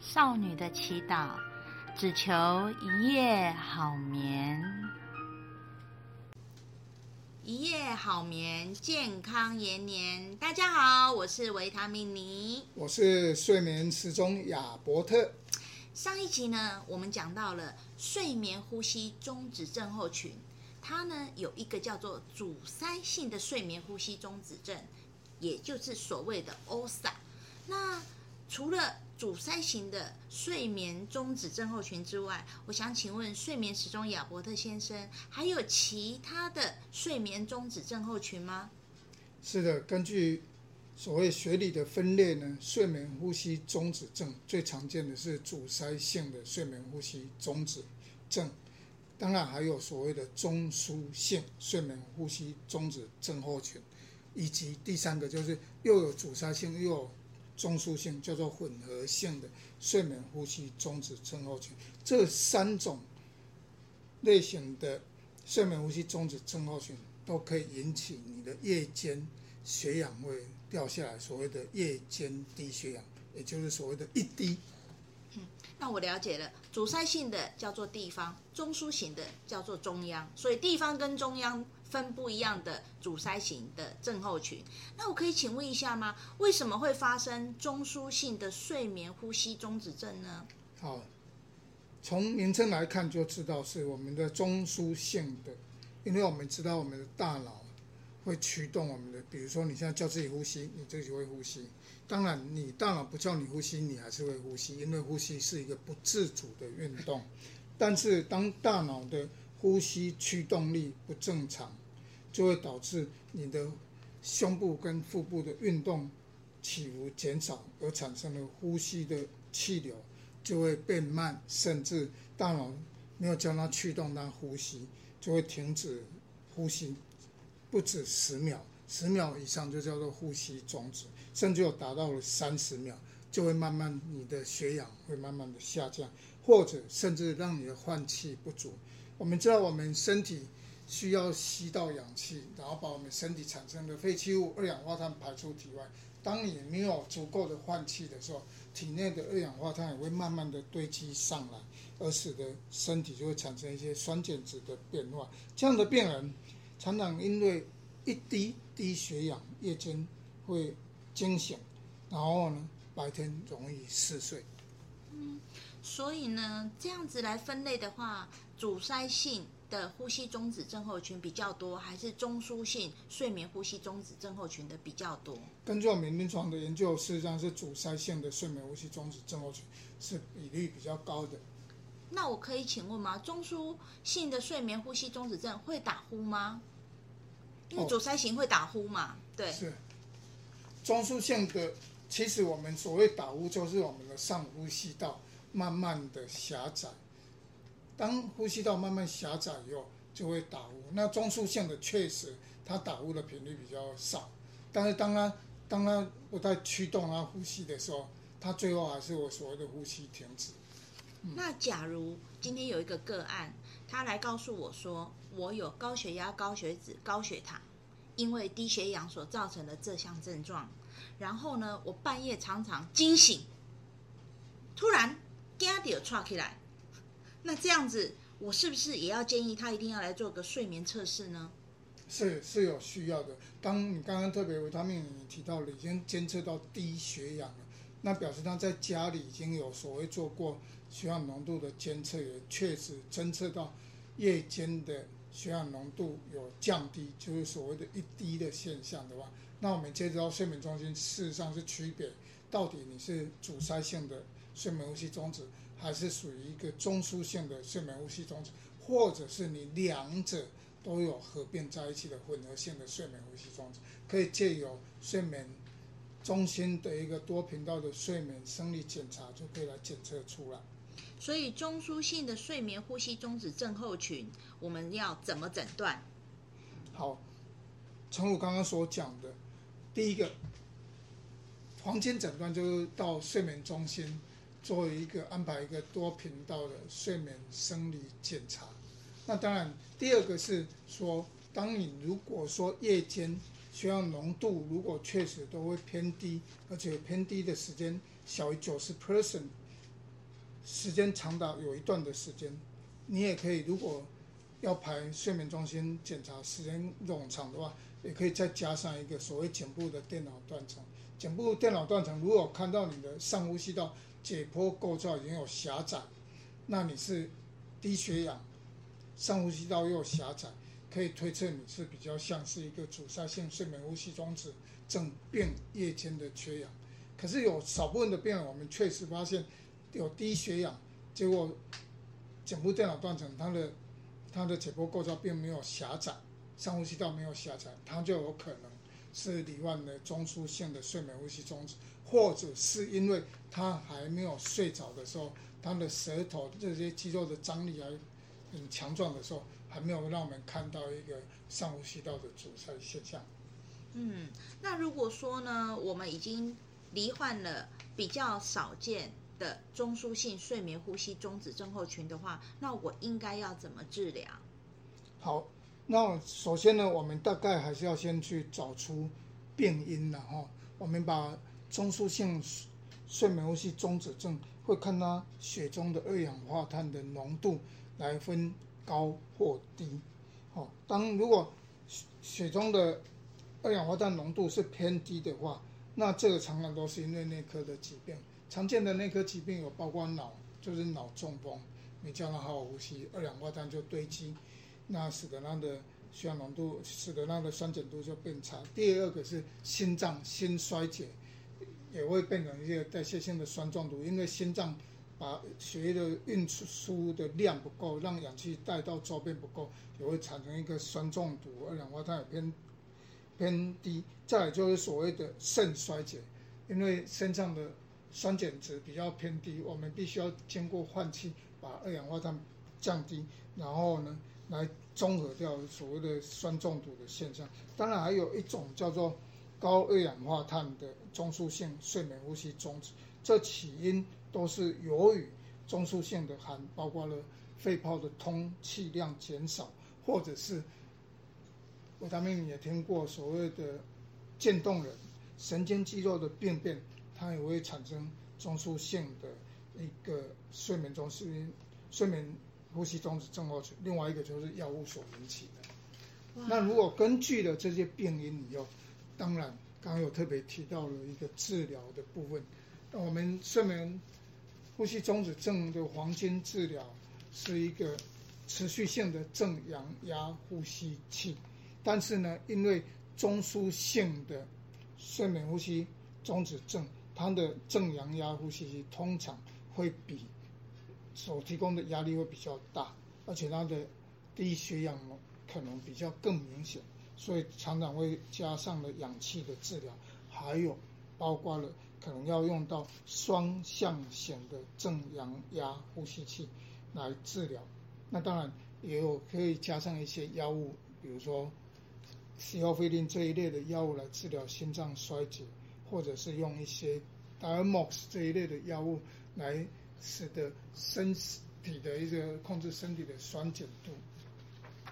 少女的祈祷，只求一夜好眠。一夜好眠，健康延年。大家好，我是维他命尼，我是睡眠时钟亚伯特。上一集呢，我们讲到了睡眠呼吸中止症候群，它呢有一个叫做阻塞性的睡眠呼吸中止症，也就是所谓的 OSA。那除了阻塞型的睡眠中止症候群之外，我想请问睡眠时钟亚伯特先生，还有其他的睡眠中止症候群吗？是的，根据所谓学理的分类呢，睡眠呼吸中止症最常见的是阻塞性的睡眠呼吸中止症，当然还有所谓的中枢性睡眠呼吸中止症候群，以及第三个就是又有阻塞性又有中枢性叫做混合性的睡眠呼吸中止症候群，这三种类型的睡眠呼吸中止症候群都可以引起你的夜间血氧会掉下来，所谓的夜间低血氧，也就是所谓的一低。嗯，那我了解了，阻塞性的叫做地方，中枢型的叫做中央，所以地方跟中央。分不一样的阻塞型的症候群，那我可以请问一下吗？为什么会发生中枢性的睡眠呼吸中止症呢？好，从名称来看就知道是我们的中枢性的，因为我们知道我们的大脑会驱动我们的，比如说你现在叫自己呼吸，你自己会呼吸。当然，你大脑不叫你呼吸，你还是会呼吸，因为呼吸是一个不自主的运动。但是当大脑的呼吸驱动力不正常，就会导致你的胸部跟腹部的运动起伏减少，而产生了呼吸的气流就会变慢，甚至大脑没有将它驱动它呼吸，就会停止呼吸，不止十秒，十秒以上就叫做呼吸中止，甚至有达到了三十秒，就会慢慢你的血氧会慢慢的下降，或者甚至让你的换气不足。我们知道我们身体。需要吸到氧气，然后把我们身体产生的废弃物二氧化碳排出体外。当你没有足够的换气的时候，体内的二氧化碳也会慢慢的堆积上来，而使得身体就会产生一些酸碱值的变化。这样的病人常常因为一低低血氧，夜间会惊醒，然后呢，白天容易嗜睡。嗯，所以呢，这样子来分类的话，阻塞性。的呼吸中止症候群比较多，还是中枢性睡眠呼吸中止症候群的比较多？根据我们临床的研究，事实上是阻塞性的睡眠呼吸中止症候群是比例比较高的。那我可以请问吗？中枢性的睡眠呼吸中止症会打呼吗？因为阻塞型会打呼嘛？哦、对，是中枢性的。其实我们所谓打呼，就是我们的上呼吸道慢慢的狭窄。当呼吸道慢慢狭窄以后，就会打呼。那中枢性的确实，它打呼的频率比较少。但是当它当它不再驱动它呼吸的时候，它最后还是我所谓的呼吸停止。那假如今天有一个个案，他来告诉我说，我有高血压、高血脂、高血糖，因为低血氧所造成的这项症状。然后呢，我半夜常常惊醒，突然惊到喘起来。那这样子，我是不是也要建议他一定要来做个睡眠测试呢？是是有需要的。当你刚刚特别维他命你提到了已经监测到低血氧了，那表示他在家里已经有所谓做过血氧浓度的监测，也确实侦测到夜间的血氧浓度有降低，就是所谓的一低的现象的话，那我们接着到睡眠中心，事实上是区别到底你是阻塞性的睡眠呼吸中止。还是属于一个中枢性的睡眠呼吸中止，或者是你两者都有合并在一起的混合性的睡眠呼吸中止，可以借由睡眠中心的一个多频道的睡眠生理检查，就可以来检测出来。所以中枢性的睡眠呼吸中止症候群，我们要怎么诊断？好，从我刚刚所讲的，第一个黄金诊断就是到睡眠中心。作为一个安排一个多频道的睡眠生理检查，那当然第二个是说，当你如果说夜间血氧浓度如果确实都会偏低，而且偏低的时间小于九十 percent 时间长达有一段的时间，你也可以如果要排睡眠中心检查时间冗长的话，也可以再加上一个所谓颈部的电脑断层。颈部电脑断层如果看到你的上呼吸道解剖构造已经有狭窄，那你是低血氧，上呼吸道又狭窄，可以推测你是比较像是一个阻塞性睡眠呼吸中止症变夜间的缺氧。可是有少部分的病人，我们确实发现。有低血氧，结果颈部电脑断层，它的它的解剖构造并没有狭窄，上呼吸道没有狭窄，它就有可能是罹患了中枢性的睡眠呼吸中止，或者是因为他还没有睡着的时候，他的舌头这些肌肉的张力还很强壮的时候，还没有让我们看到一个上呼吸道的阻塞现象。嗯，那如果说呢，我们已经罹患了比较少见。的中枢性睡眠呼吸中止症候群的话，那我应该要怎么治疗？好，那首先呢，我们大概还是要先去找出病因了哈。我们把中枢性睡眠呼吸中止症会看它血中的二氧化碳的浓度来分高或低。好，当如果血中的二氧化碳浓度是偏低的话，那这个常常都是因为内科的疾病。常见的内科疾病有包括脑，就是脑中风，没叫他好好呼吸，二氧化碳就堆积，那使得他的血氧浓度，使得他的酸碱度就变差。第二个是心脏心衰竭，也会变成一个代谢性的酸中毒，因为心脏把血液的运输的量不够，让氧气带到周边不够，也会产生一个酸中毒，二氧化碳也偏偏低。再来就是所谓的肾衰竭，因为肾脏的酸碱值比较偏低，我们必须要经过换气把二氧化碳降低，然后呢来综合掉所谓的酸中毒的现象。当然还有一种叫做高二氧化碳的中枢性睡眠呼吸中止，这起因都是由于中枢性的含包括了肺泡的通气量减少，或者是我他命也听过所谓的渐冻人神经肌肉的病变。它也会产生中枢性的一个睡眠中枢睡眠呼吸中止症候群，另外一个就是药物所引起的。那如果根据了这些病因以后，当然刚刚有特别提到了一个治疗的部分。那我们睡眠呼吸中止症的黄金治疗是一个持续性的正阳压呼吸器，但是呢，因为中枢性的睡眠呼吸中止症。它的正阳压呼吸器通常会比所提供的压力会比较大，而且它的低血氧可能比较更明显，所以常常会加上了氧气的治疗，还有包括了可能要用到双向弦的正阳压呼吸器来治疗。那当然也有可以加上一些药物，比如说西奥菲林这一类的药物来治疗心脏衰竭。或者是用一些 Diamox 这一类的药物来使得身体的一个控制身体的酸碱度。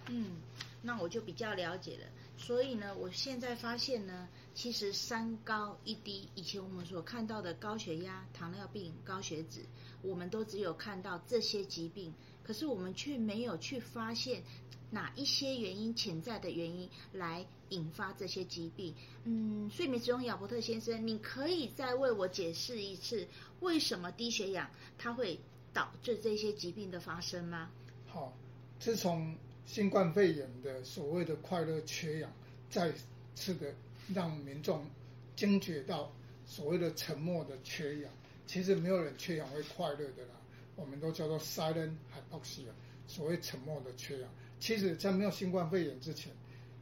嗯，那我就比较了解了。所以呢，我现在发现呢，其实三高一低，以前我们所看到的高血压、糖尿病、高血脂，我们都只有看到这些疾病，可是我们却没有去发现。哪一些原因，潜在的原因来引发这些疾病？嗯，睡眠时钟亚伯特先生，你可以再为我解释一次，为什么低血氧它会导致这些疾病的发生吗？好，自从新冠肺炎的所谓的快乐缺氧，再次的让民众惊觉到所谓的沉默的缺氧，其实没有人缺氧会快乐的啦，我们都叫做 silent hypoxia，所谓沉默的缺氧。其实，在没有新冠肺炎之前，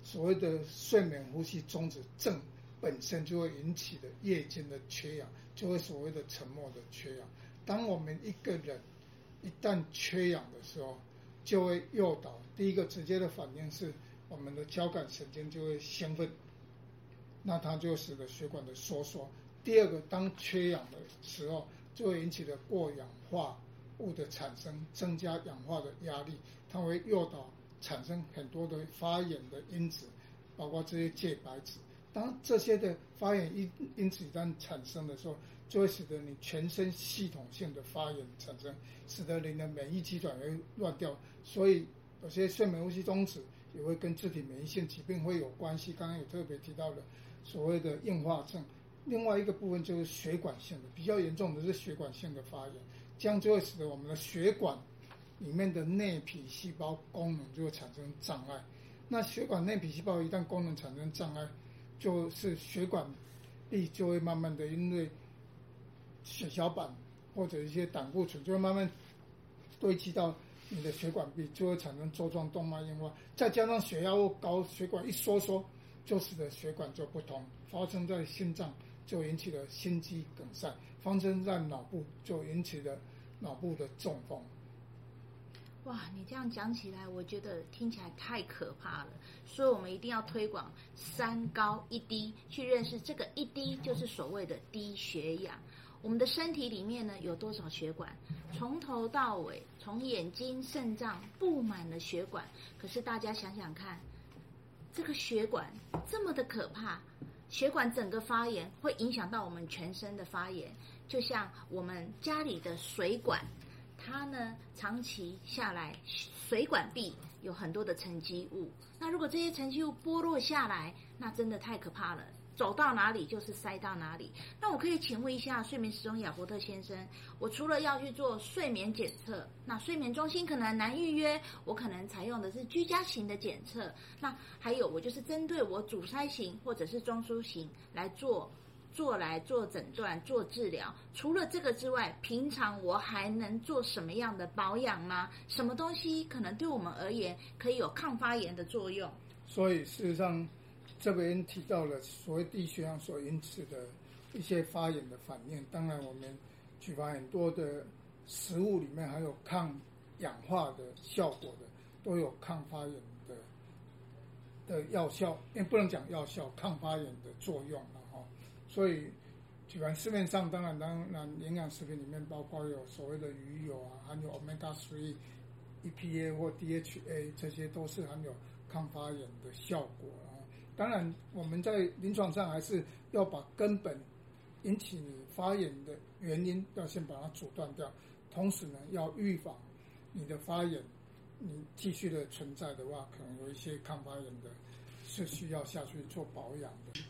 所谓的睡眠呼吸中止症本身就会引起的夜间的缺氧，就会所谓的沉默的缺氧。当我们一个人一旦缺氧的时候，就会诱导第一个直接的反应是我们的交感神经就会兴奋，那它就使得血管的收缩。第二个，当缺氧的时候，就会引起的过氧化物的产生，增加氧化的压力，它会诱导。产生很多的发炎的因子，包括这些介白质。当这些的发炎因因此一旦产生的时候，就会使得你全身系统性的发炎产生，使得你的免疫机转会乱掉。所以有些睡眠呼吸中止也会跟自体免疫性疾病会有关系。刚刚有特别提到的所谓的硬化症。另外一个部分就是血管性的，比较严重的是血管性的发炎，这样就会使得我们的血管里面的内皮细胞功能就会产生障碍。那血管内皮细胞一旦功能产生障碍，就是血管壁就会慢慢的因为血小板或者一些胆固醇就会慢慢堆积到你的血管壁，就会产生粥状动脉硬化。再加上血压高，血管一收缩，就使得血管就不通，发生在心脏。就引起了心肌梗塞，发生在脑部就引起了脑部的中风。哇，你这样讲起来，我觉得听起来太可怕了。所以我们一定要推广三高一低，去认识这个一低就是所谓的低血氧。我们的身体里面呢，有多少血管？从头到尾，从眼睛、肾脏布满了血管。可是大家想想看，这个血管这么的可怕。血管整个发炎会影响到我们全身的发炎，就像我们家里的水管，它呢长期下来，水管壁有很多的沉积物。那如果这些沉积物剥落下来，那真的太可怕了。走到哪里就是塞到哪里。那我可以请问一下睡眠时钟亚伯特先生，我除了要去做睡眠检测，那睡眠中心可能难预约，我可能采用的是居家型的检测。那还有我就是针对我阻塞型或者是中枢型来做做来做诊断做治疗。除了这个之外，平常我还能做什么样的保养吗？什么东西可能对我们而言可以有抗发炎的作用？所以事实上。这边提到了所谓低血氧所引起的一些发炎的反应。当然，我们举凡很多的食物里面还有抗氧化的效果的，都有抗发炎的的药效，也不能讲药效，抗发炎的作用。所以，举凡市面上，当然当然营养食品里面包括有所谓的鱼油啊，含有 Omega 3、EPA 或 DHA，这些都是含有抗发炎的效果啊。当然，我们在临床上还是要把根本引起你发炎的原因要先把它阻断掉，同时呢，要预防你的发炎，你继续的存在的话，可能有一些抗发炎的，是需要下去做保养的。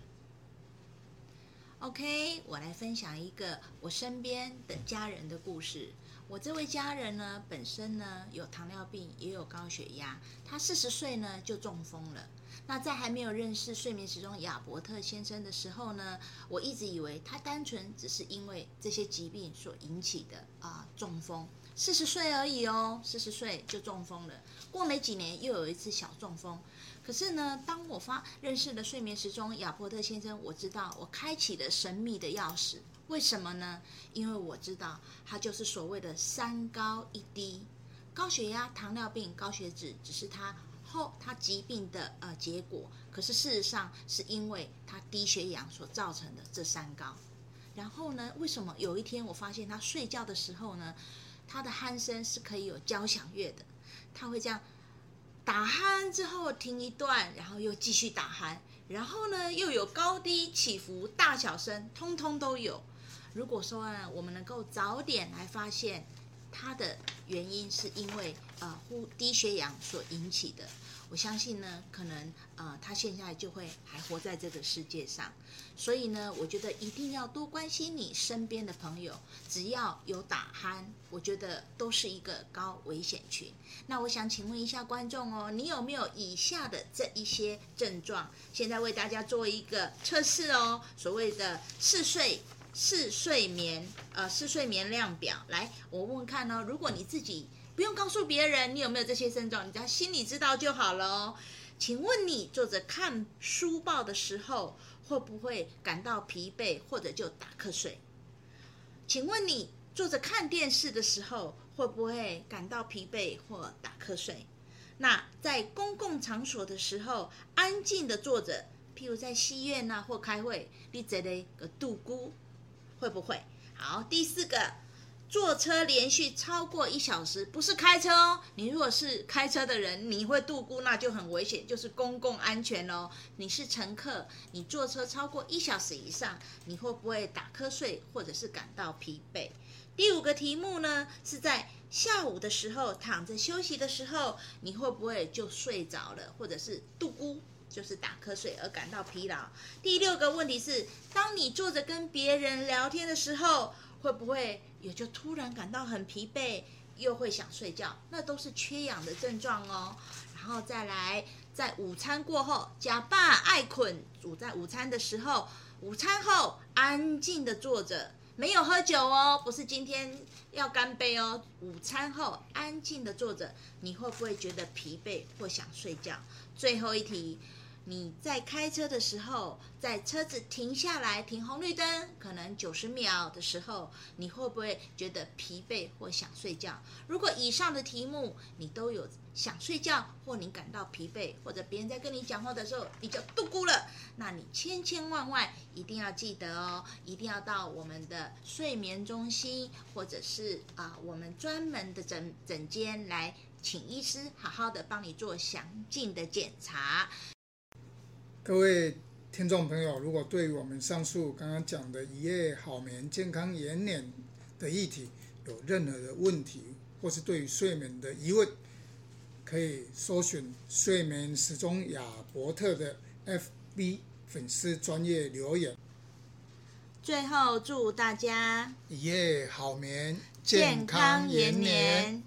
OK，我来分享一个我身边的家人的故事。我这位家人呢，本身呢有糖尿病，也有高血压，他四十岁呢就中风了。那在还没有认识睡眠时钟亚伯特先生的时候呢，我一直以为他单纯只是因为这些疾病所引起的啊、中风，四十岁而已哦，四十岁就中风了。过没几年又有一次小中风，可是呢，当我发认识了睡眠时钟亚伯特先生，我知道我开启了神秘的钥匙。为什么呢？因为我知道他就是所谓的三高一低，高血压、糖尿病、高血脂只是他。后他疾病的呃结果，可是事实上是因为他低血氧所造成的这三高。然后呢，为什么有一天我发现他睡觉的时候呢，他的鼾声是可以有交响乐的，他会这样打鼾之后停一段，然后又继续打鼾，然后呢又有高低起伏、大小声，通通都有。如果说呢，我们能够早点来发现。它的原因是因为呃呼低血氧所引起的，我相信呢，可能呃他现在就会还活在这个世界上，所以呢，我觉得一定要多关心你身边的朋友，只要有打鼾，我觉得都是一个高危险群。那我想请问一下观众哦，你有没有以下的这一些症状？现在为大家做一个测试哦，所谓的嗜睡。嗜睡眠，呃，嗜睡眠量表，来，我问问看哦。如果你自己不用告诉别人，你有没有这些症状，你只要心里知道就好了哦。请问你坐着看书报的时候，会不会感到疲惫或者就打瞌睡？请问你坐着看电视的时候，会不会感到疲惫或打瞌睡？那在公共场所的时候，安静的坐着，譬如在戏院呐或开会，你觉得个度孤？会不会？好，第四个，坐车连续超过一小时，不是开车哦。你如果是开车的人，你会度孤，那就很危险，就是公共安全哦。你是乘客，你坐车超过一小时以上，你会不会打瞌睡或者是感到疲惫？第五个题目呢，是在下午的时候躺着休息的时候，你会不会就睡着了，或者是度孤，就是打瞌睡而感到疲劳？第六个问题是，当你坐着跟别人聊天的时候，会不会也就突然感到很疲惫，又会想睡觉？那都是缺氧的症状哦。然后再来，在午餐过后，假扮爱困，煮在午餐的时候，午餐后安静的坐着，没有喝酒哦，不是今天要干杯哦。午餐后安静的坐着，你会不会觉得疲惫或想睡觉？最后一题。你在开车的时候，在车子停下来停红绿灯，可能九十秒的时候，你会不会觉得疲惫或想睡觉？如果以上的题目你都有想睡觉，或你感到疲惫，或者别人在跟你讲话的时候你就度孤了，那你千千万万一定要记得哦，一定要到我们的睡眠中心，或者是啊我们专门的诊诊间来，请医师好好的帮你做详尽的检查。各位听众朋友，如果对于我们上述刚刚讲的一夜好眠、健康延年的议题有任何的问题，或是对于睡眠的疑问，可以搜寻睡眠时钟亚伯特的 FB 粉丝专业留言。最后，祝大家一夜好眠，健康延年。